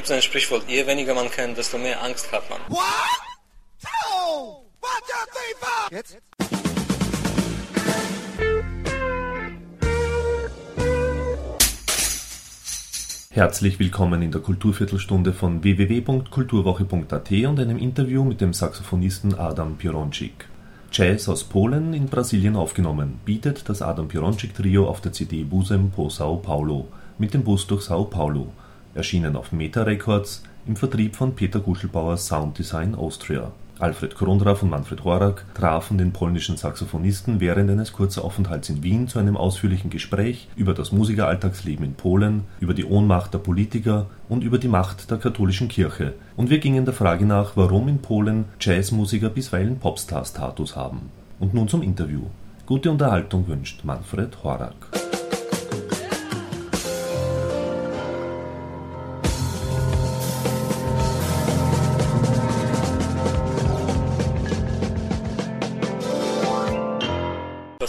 gibt es ein Sprichwort, je weniger man kennt, desto mehr Angst hat man. What? Two, one, two, three, four. Jetzt? Herzlich willkommen in der Kulturviertelstunde von www.kulturwoche.at und einem Interview mit dem Saxophonisten Adam Pironczyk. Jazz aus Polen in Brasilien aufgenommen, bietet das Adam Pironczyk Trio auf der CD Busem po Sao Paulo mit dem Bus durch Sao Paulo, erschienen auf Meta Records im Vertrieb von Peter Guschelbauer Sound Design Austria Alfred Krondraff und Manfred Horak trafen den polnischen Saxophonisten während eines Kurzaufenthalts in Wien zu einem ausführlichen Gespräch über das Musikeralltagsleben in Polen, über die Ohnmacht der Politiker und über die Macht der katholischen Kirche, und wir gingen der Frage nach, warum in Polen Jazzmusiker bisweilen Popstar-Status haben. Und nun zum Interview. Gute Unterhaltung wünscht Manfred Horak.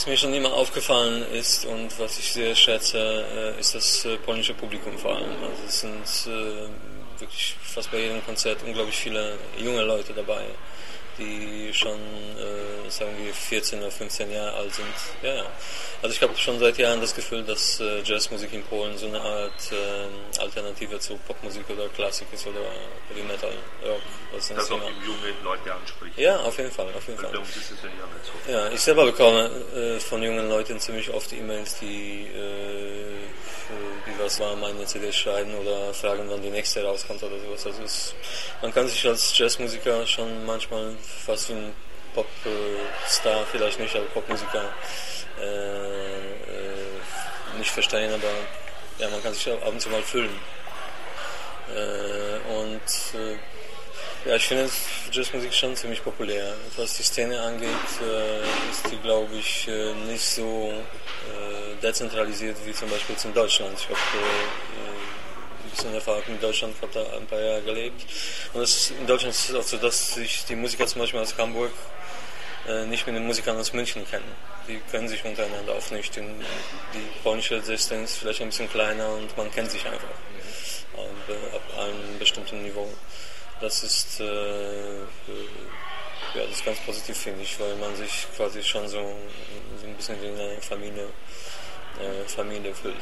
Was mir schon immer aufgefallen ist und was ich sehr schätze, äh, ist das äh, polnische Publikum vor allem. Also es sind äh, wirklich fast bei jedem Konzert unglaublich viele junge Leute dabei die schon, äh, sagen wir, 14 oder 15 Jahre alt sind. Ja, ja. Also ich habe schon seit Jahren das Gefühl, dass äh, Jazzmusik in Polen so eine Art äh, Alternative zu Popmusik oder Klassik ist oder Heavy Metal, Rock. Was das auch die jungen Leute anspricht. Ja, auf jeden Fall, auf jeden Fall. Ja ich selber bekomme äh, von jungen Leuten ziemlich oft E-Mails, die wie was war meine CD schreiben oder fragen, wann die nächste rauskommt oder sowas. Also es, man kann sich als Jazzmusiker schon manchmal fast wie ein Popstar, vielleicht nicht, aber Popmusiker äh, äh, nicht verstehen, aber ja, man kann sich ab und zu mal fühlen. Äh, und äh, ja, ich finde Jazzmusik schon ziemlich populär. Was die Szene angeht, äh, ist die, glaube ich, äh, nicht so äh, dezentralisiert wie zum Beispiel in Deutschland. Ich habe äh, ein bisschen Erfahrung in Deutschland, habe da ein paar Jahre gelebt. Und es, in Deutschland ist es auch so, dass sich die Musiker zum Beispiel aus Hamburg äh, nicht mit den Musikern aus München kennen. Die können sich untereinander auch nicht. Die polnische Szene ist vielleicht ein bisschen kleiner und man kennt sich einfach äh, ab einem bestimmten Niveau. Das ist, äh, äh, ja, das ist ganz positiv, finde ich, weil man sich quasi schon so, so ein bisschen wie eine Familie, äh, Familie fühlt.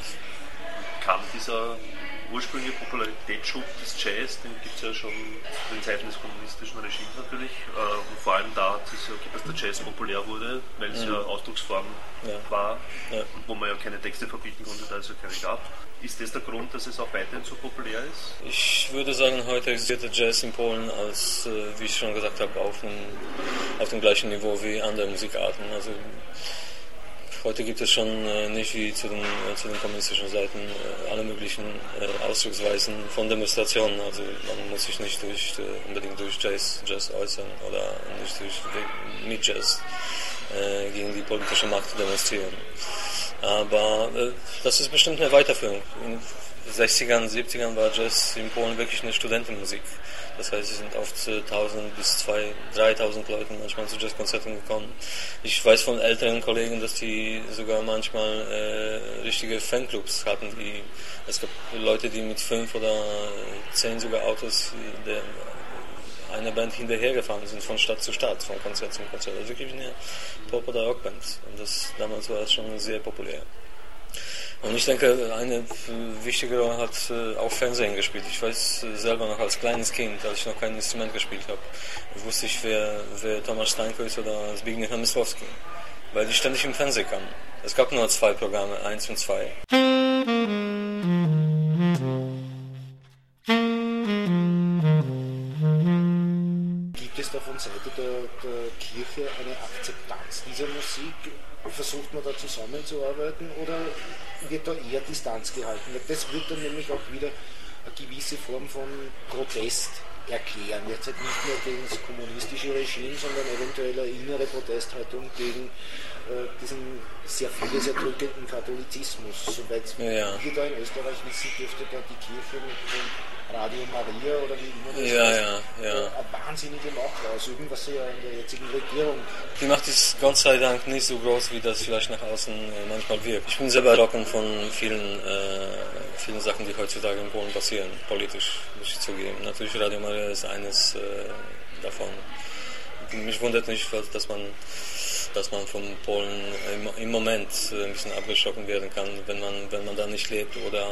Kam dieser ursprüngliche Popularitätsschub des Jazz, den gibt es ja schon zu den Zeiten des kommunistischen Regimes natürlich. Äh, und vor allem da hat es ja, dass der Jazz populär wurde, weil es mhm. ja Ausdrucksform ja. war ja. wo man ja keine Texte verbieten konnte, da es ja keine gab. Ist das der Grund, dass es auch weiterhin so populär ist? Ich würde sagen, heute existiert der Jazz in Polen als, äh, wie ich schon gesagt habe, auf dem, auf dem gleichen Niveau wie andere Musikarten. Also Heute gibt es schon äh, nicht wie zu den, äh, zu den kommunistischen Seiten äh, alle möglichen äh, Ausdrucksweisen von Demonstrationen. Also man muss sich nicht durch, äh, unbedingt durch Jazz, Jazz äußern oder nicht durch, mit Jazz äh, gegen die politische Macht demonstrieren. Aber das ist bestimmt eine Weiterführung. In, 60ern, 70ern war Jazz in Polen wirklich eine Studentenmusik. Das heißt, es sind oft 1000 bis 2, 3000 Leute manchmal zu Jazzkonzerten gekommen. Ich weiß von älteren Kollegen, dass die sogar manchmal äh, richtige Fanclubs hatten. Die, es gab Leute, die mit fünf oder zehn sogar Autos der, einer Band hinterhergefahren sind, von Stadt zu Stadt, von Konzert zu Konzert. Also wirklich eine Pop- oder Rockband. Und das, damals war es schon sehr populär. Und ich denke, eine wichtige Rolle hat äh, auch Fernsehen gespielt. Ich weiß äh, selber noch als kleines Kind, als ich noch kein Instrument gespielt habe, wusste ich, wer, wer Thomas Steinko ist oder Zbigniew Namysłowski, weil die ständig im Fernsehen kamen. Es gab nur zwei Programme, eins und zwei. Gibt es da von Seite der Kirche eine Akzeptanz dieser Musik? Versucht man da zusammenzuarbeiten oder wird da eher Distanz gehalten? Das wird dann nämlich auch wieder eine gewisse Form von Protest erklären. Jetzt halt nicht nur gegen das kommunistische Regime, sondern eventuell eine innere Protesthaltung gegen äh, diesen sehr vieles erdrückenden Katholizismus. Ja. wir da in Österreich wissen, dürfte da die Kirche Radio Maria oder wie immer das Ja, heißt, ja, ja. eine wahnsinnige Macht ausüben, was sie ja in der jetzigen Regierung Die Macht ist Gott sei Dank nicht so groß, wie das vielleicht nach außen äh, manchmal wirkt. Ich bin selber erschrocken von vielen, äh, vielen Sachen, die heutzutage in Polen passieren, politisch, muss ich zugeben. Natürlich Radio Maria ist eines äh, davon. Mich wundert nicht, dass man, dass man von Polen im, im Moment äh, ein bisschen abgeschrocken werden kann, wenn man, wenn man da nicht lebt oder,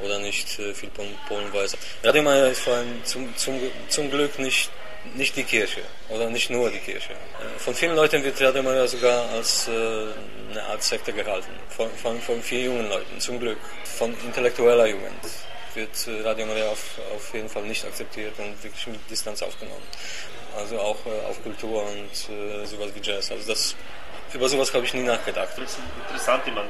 oder nicht äh, viel von Polen weiß. Radio Maria ist vor allem zum, zum, zum Glück nicht nicht die Kirche oder nicht nur die Kirche. Äh, Von vielen Leuten wird Radio Maria sogar als eine Art Sekte gehalten. Von, von, von vielen jungen Leuten, zum Glück. Von intellektueller Jugend wird Radio Maria auf, auf jeden Fall nicht akzeptiert und wirklich mit Distanz aufgenommen. Also auch äh, auf Kultur und äh, sowas wie Jazz. Also das, über sowas habe ich nie nachgedacht. Das ist interessant, ich meine,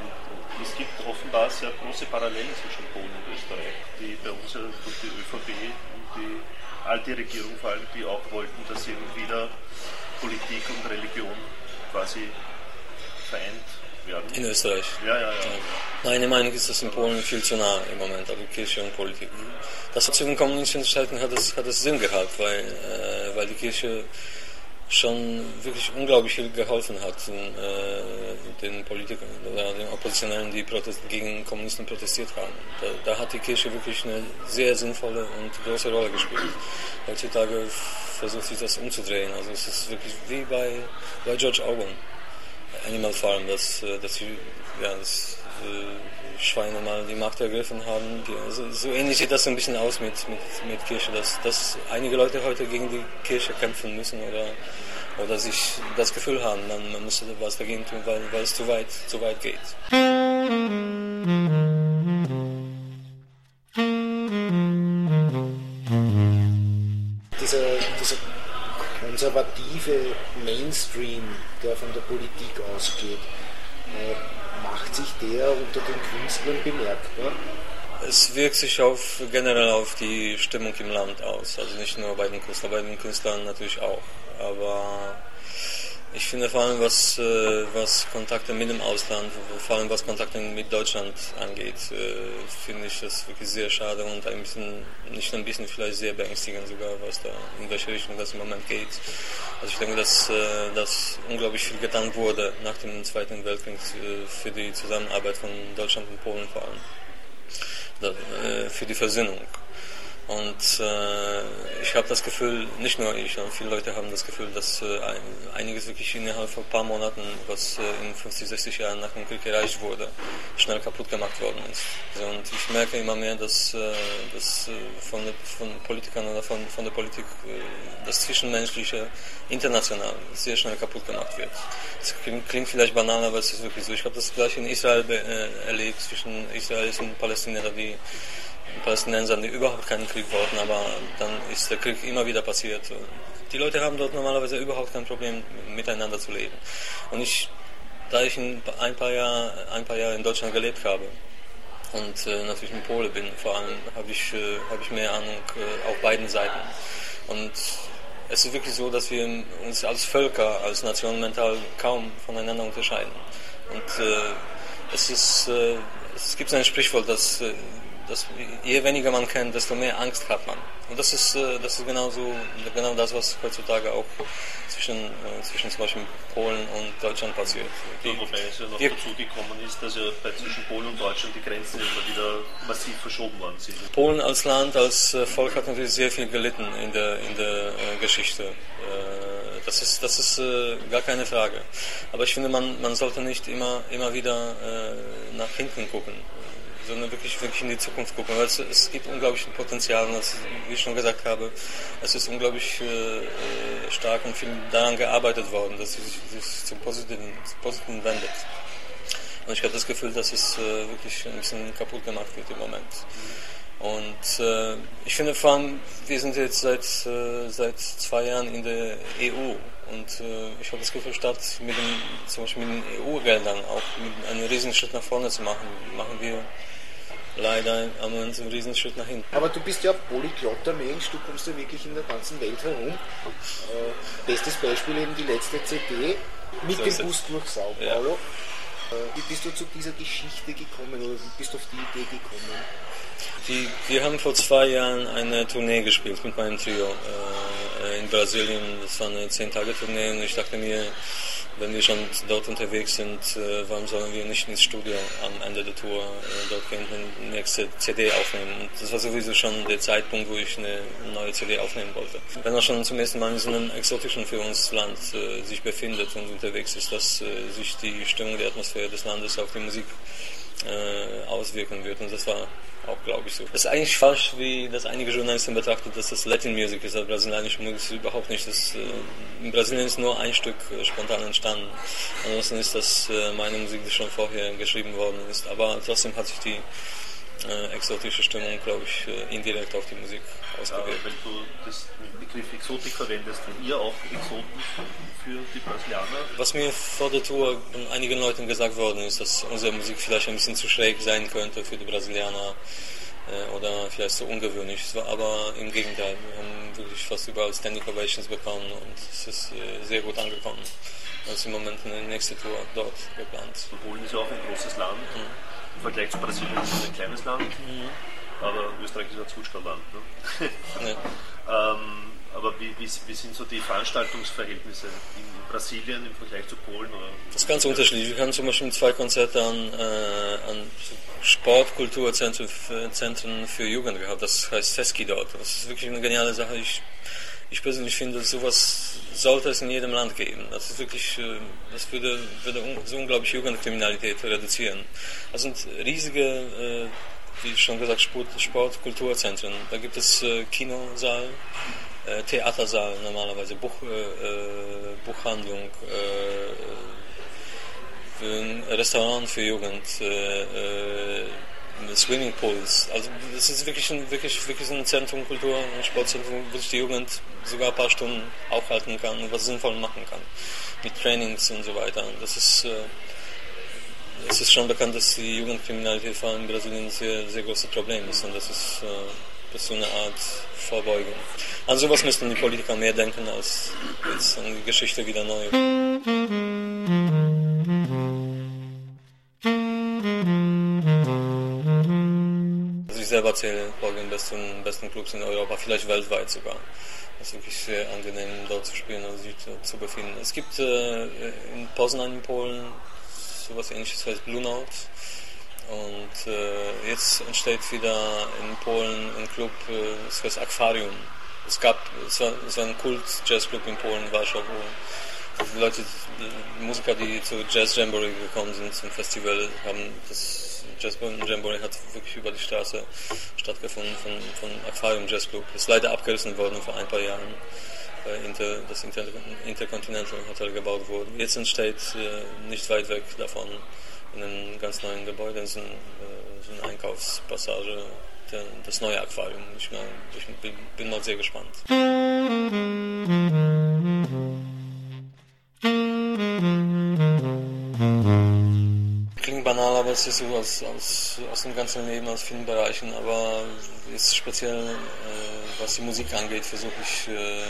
es gibt offenbar sehr große Parallelen zwischen Polen und Österreich, die bei uns durch die ÖVP und die alte Regierung vor allem, die auch wollten, dass eben wieder Politik und Religion quasi vereint werden. In Österreich. Ja, ja, ja. Meine Meinung ist das in Polen viel zu nah im Moment, also Kirche und Politik. Das zu den kommunistischen Zeiten hat es, hat es Sinn gehabt, weil, äh, weil die Kirche schon wirklich unglaublich viel geholfen hat den, äh, den Politikern oder den Oppositionellen, die protest gegen Kommunisten protestiert haben. Da, da hat die Kirche wirklich eine sehr sinnvolle und große Rolle gespielt. Heutzutage versucht sich das umzudrehen. Also es ist wirklich wie bei, bei George Orwell. Animal Farm, dass, äh, dass ja, dass, äh, Schweine mal die Macht ergriffen haben. Die, also, so ähnlich sieht das ein bisschen aus mit, mit, mit Kirche, dass, dass einige Leute heute gegen die Kirche kämpfen müssen oder, oder sich das Gefühl haben, man, man müsste was dagegen tun, weil, weil es zu weit, zu weit geht. dieser konservative Mainstream, der von der Politik ausgeht, äh, macht sich der unter den Künstlern bemerkbar? Es wirkt sich auf, generell auf die Stimmung im Land aus. Also nicht nur bei den Künstlern, bei den Künstlern natürlich auch. Aber ich finde vor allem, was, äh, was Kontakte mit dem Ausland, vor allem was Kontakte mit Deutschland angeht, äh, finde ich das wirklich sehr schade und ein bisschen, nicht ein bisschen, vielleicht sehr beängstigend sogar, was da, in welche Richtung das im Moment geht. Also ich denke, dass, äh, dass unglaublich viel getan wurde nach dem Zweiten Weltkrieg für die Zusammenarbeit von Deutschland und Polen vor allem für die Versöhnung. Und äh, ich habe das Gefühl, nicht nur ich, sondern viele Leute haben das Gefühl, dass äh, ein, einiges wirklich innerhalb von ein paar Monaten, was äh, in 50, 60 Jahren nach dem Krieg erreicht wurde, schnell kaputt gemacht worden ist. Und ich merke immer mehr, dass, äh, dass äh, von, von Politikern oder von, von der Politik äh, das Zwischenmenschliche international sehr schnell kaputt gemacht wird. Das klingt, vielleicht banal, aber es ist wirklich so. Ich habe das gleich in Israel erlebt, zwischen Israelis und Palästinensern, die Palästinensern, die überhaupt keinen Krieg wollten, aber dann ist der Krieg immer wieder passiert. Die Leute haben dort normalerweise überhaupt kein Problem, miteinander zu leben. Und ich, da ich ein ein paar Jahre, ein paar Jahre in Deutschland gelebt habe und äh, natürlich in Polen bin, vor allem habe ich, äh, habe ich mehr Ahnung äh, auf beiden Seiten. Und es ist wirklich so, dass wir uns als Völker, als Nation mental kaum voneinander unterscheiden. Und äh, es ist, äh, es gibt ein Sprichwort, dass, dass je weniger man kennt, desto mehr Angst hat man. Und das ist, äh, das ist genau so, genau das, was heutzutage auch zwischen, äh, zwischen zum Beispiel Polen und Deutschland passiert. Die, Wobei es ja noch dazu gekommen ist, dass ja bei zwischen Polen und Deutschland die Grenzen immer wieder massiv verschoben worden sind. Polen als Land, als äh, Volk hat natürlich sehr viel gelitten in der, in der Geschichte. Das ist, das ist äh, gar keine Frage. Aber ich finde, man, man sollte nicht immer, immer wieder äh, nach hinten gucken, sondern wirklich, wirklich in die Zukunft gucken. Es, es gibt unglaublich Potenzial und das, wie ich schon gesagt habe, es ist unglaublich äh, stark und viel daran gearbeitet worden, dass es sich, sich zum Positiven, zum Positiven wendet. Und ich habe das Gefühl, dass es äh, wirklich ein bisschen kaputt gemacht wird im Moment. Und äh, ich finde vor allem, wir sind jetzt seit, äh, seit zwei Jahren in der EU und äh, ich habe das Gefühl, statt mit den, zum Beispiel mit den EU-Geldern auch einen riesen Schritt nach vorne zu machen, machen wir leider am Moment einen riesen Schritt nach hinten. Aber du bist ja polyglotter Mensch, du kommst ja wirklich in der ganzen Welt herum. Äh, bestes Beispiel eben die letzte CD mit So dem. Bus durch Sao Ja. Paulo. Wie bist du zu dieser Geschichte gekommen oder wie bist du auf die Idee gekommen? Die, wir haben vor zwei Jahren eine Tournee gespielt mit meinem Trio äh, in Brasilien. Das war eine 10-Tage-Tournee und ich dachte mir, wenn wir schon dort unterwegs sind, äh, warum sollen wir nicht ins Studio am Ende der Tour äh, dort eine nächste CD aufnehmen? Und das war sowieso schon der Zeitpunkt, wo ich eine neue CD aufnehmen wollte. Wenn er schon zum ersten Mal in so einem exotischen für uns Land äh, sich befindet und unterwegs ist, dass äh, sich die Stimmung, die Atmosphäre des Landes auf die Musik äh, auswirken wird. Und das war auch, glaube ich, so. Das ist eigentlich falsch, wie das einige Journalisten betrachten, dass das Latin Music ist, aber brasilianische Ist überhaupt nicht. Das, äh, in Brasilien ist nur ein Stück äh, spontan entstanden. Ansonsten ist das äh, meine Musik, die schon vorher geschrieben worden ist. Aber trotzdem hat sich die äh, exotische Stimmung, glaube ich, äh, indirekt auf die Musik ausgewirkt. Ja, wenn du das Begriff Exotik verwendest, wenn ihr auch Exoten für die Brasilianer? Was mir vor der Tour von einigen Leuten gesagt worden ist, dass unsere Musik vielleicht ein bisschen zu schräg sein könnte für die Brasilianer oder vielleicht so ungewöhnlich. aber im Gegenteil, wir haben wirklich fast überall Standing Ovations bekommen und es ist äh, sehr gut angekommen. Also im Moment eine nächste Tour dort geplant. Polen ist ja auch ein großes Land. Mhm im Vergleich zu Brasilien ist es ein kleines Land, mhm. aber Österreich ist ein Zwutschgerland. Ne? Ja. ähm, aber wie, wie, wie, sind so die Veranstaltungsverhältnisse in, Brasilien im Vergleich zu Polen? Oder? Das ist ganz unterschiedlich. Wir haben zum Beispiel zwei Konzerte an, äh, an Sportkulturzentren für, für Jugend gehabt. Das heißt Seski dort. Das ist wirklich eine geniale Sache. Ich ich persönlich finde, sowas sollte es in jedem Land geben. Das ist wirklich, äh, das würde, würde so unglaublich Jugendkriminalität reduzieren. Das sind riesige, äh, wie schon gesagt, Sport, Sport Kulturzentren. Da gibt es äh, Theatersaal normalerweise, Buch, Buchhandlung, ein Restaurant für Jugend, Swimmingpools. Also das ist wirklich ein, wirklich, wirklich ein Zentrum, Kultur- und Sportzentrum, wo sich die Jugend sogar ein paar Stunden aufhalten kann und was sinnvoll machen kann. Mit Trainings und so weiter. Und das ist, äh, es ist schon bekannt, dass die Jugendkriminalität vor allem in Brasilien ein sehr, sehr großes Problem ist. Und das ist, äh, ist so eine Art Vorbeugung. An sowas müssten die Politiker mehr denken, als jetzt an die Geschichte wieder neu. selber zähle, bei den besten, besten Clubs in Europa, vielleicht weltweit sogar. Es ist wirklich sehr angenehm, dort zu spielen und sich zu befinden. Es gibt äh, in Poznan in Polen sowas ähnliches heißt Blue Note. Und äh, jetzt entsteht wieder in Polen ein Club, äh, das heißt Aquarium. Es gab, es war, es war ein Kult-Jazzclub in Polen, Warschau, wo Leute, die Musiker, die zu Jazz Jamboree gekommen sind zum Festival, haben das Jazz Jamboree hat wirklich über die Straße stattgefunden von, von Aquarium Jazz Club. Ist leider abgerissen worden vor ein paar Jahren, weil Inter, das Inter, Intercontinental Hotel gebaut wurde. Jetzt entsteht äh, nicht weit weg davon in einem ganz neuen Gebäude so, ein, äh, so eine Einkaufspassage das neue Aquarium. Ich, mein, ich bin, bin mal sehr gespannt. banal, aber es ist so aus, aus, aus dem ganzen Leben, aus vielen Bereichen. Aber ist speziell, äh, was die Musik angeht, versuche ich äh,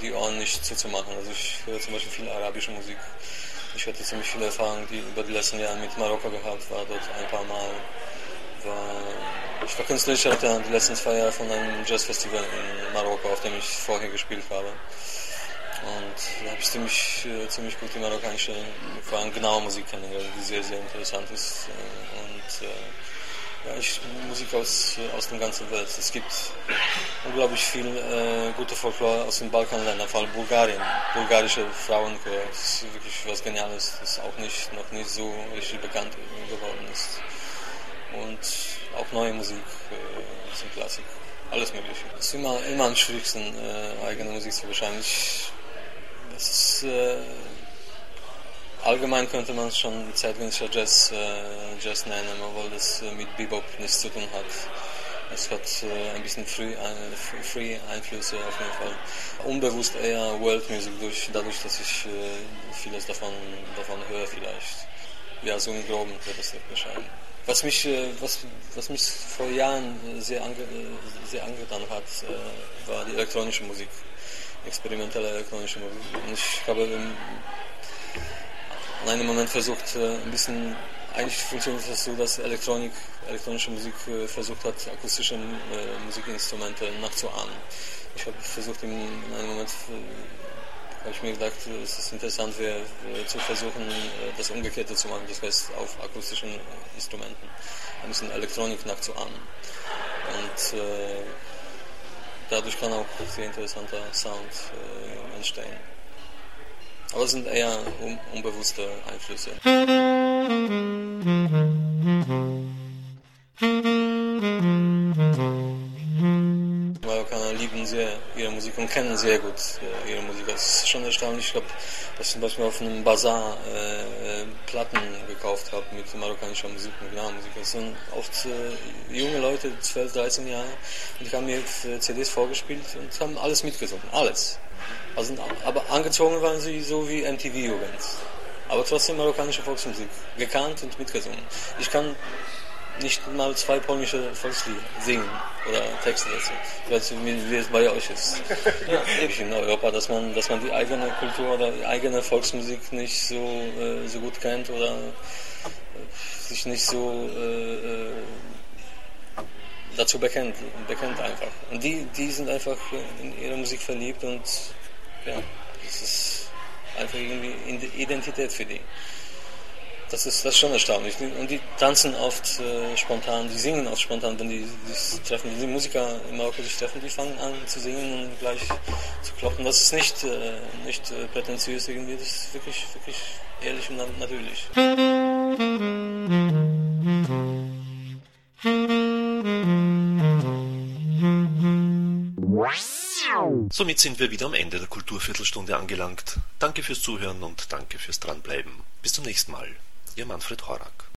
die Ohren nicht zuzumachen. Also ich höre zum Beispiel viel arabische Musik. Ich hatte ziemlich viele Erfahrungen die über die letzten Jahre mit Marokko gehabt, war dort ein paar Mal. War, ich war Künstler, die letzten zwei Jahre von einem Jazzfestival in Marokko, auf dem ich vorher gespielt habe. Und da habe ich ziemlich, äh, ziemlich gut die marokkanische, vor allem genaue Musik kennengelernt, die sehr, sehr interessant ist. Äh, und äh, ja, ich, Musik aus, aus der ganzen Welt. Es gibt unglaublich viel äh, gute Folklore aus den Balkanländern, vor allem Bulgarien. Bulgarische Frauenchor, das ist wirklich was Geniales, das auch nicht, noch nicht so richtig bekannt geworden ist. Und auch neue Musik, äh, sind Klassik alles Mögliche. Es ist immer, immer am schwierigsten, äh, eigene Musik zu beschreiben. Ich ist, äh, allgemein könnte man es schon zeitgenössischer Jazz, äh, Jazz nennen, obwohl das äh, mit Bebop nichts zu tun hat. Es hat äh, ein bisschen Free, Free Einflüsse auf jeden Fall. Unbewusst eher World Music durch, dadurch, dass ich äh, vieles davon, davon höre vielleicht. Ja, so im Groben wird das beschreiben. Was mich, äh, was, was mich vor Jahren sehr, ange, sehr angetan hat, war die elektronische Musik experimentelle elektronische Musik. Und ich habe an einem Moment versucht, äh, ein bisschen, eigentlich funktioniert das so, dass Elektronik, elektronische Musik äh, versucht hat, akustische äh, Musikinstrumente nachzuahmen. Ich habe versucht, in einem Moment habe ich mir gedacht, es ist interessant wäre, zu versuchen, das Umgekehrte zu machen, das heißt auf akustischen Instrumenten ein bisschen Elektronik nachzuahmen. Und äh, dadurch kann auch sehr interessanter Sound äh, entstehen. Aber es sind eher un unbewusste Einflüsse. Sehr ihre Musik und kennen sehr gut äh, ihre Musik. Das ist schon erstaunlich. Ich habe das zum Beispiel auf einem Bazar äh, Platten gekauft habe mit marokkanischer Musik, mit Musik. Das sind oft äh, junge Leute, 12, 13 Jahre, und die haben mir CDs vorgespielt und haben alles mitgesungen. Alles. Also, aber angezogen waren sie so wie MTV-Jugend. Aber trotzdem marokkanische Volksmusik. Gekannt und mitgesungen. Ich kann nicht mal zwei polnische Volkslieder singen oder Texte dazu. Ich weiß nicht, wie es bei euch ist. Ja, in Europa, dass man, dass man die eigene Kultur oder die eigene Volksmusik nicht so, äh, so gut kennt oder äh, sich nicht so äh, äh, dazu bekennt, bekennt einfach. Und die, die sind einfach in ihre Musik verliebt und ja, das ist einfach irgendwie Identität für die. Das ist, das ist schon erstaunlich. Und die tanzen oft äh, spontan, die singen oft spontan, wenn die sich treffen. Die Musiker in Marokko sich treffen, die fangen an zu singen und gleich zu kloppen. Das ist nicht, äh, nicht äh, prätentiös irgendwie, das ist wirklich, wirklich ehrlich und natürlich. Somit sind wir wieder am Ende der Kulturviertelstunde angelangt. Danke fürs Zuhören und danke fürs Dranbleiben. Bis zum nächsten Mal. Ihr Manfred Horak.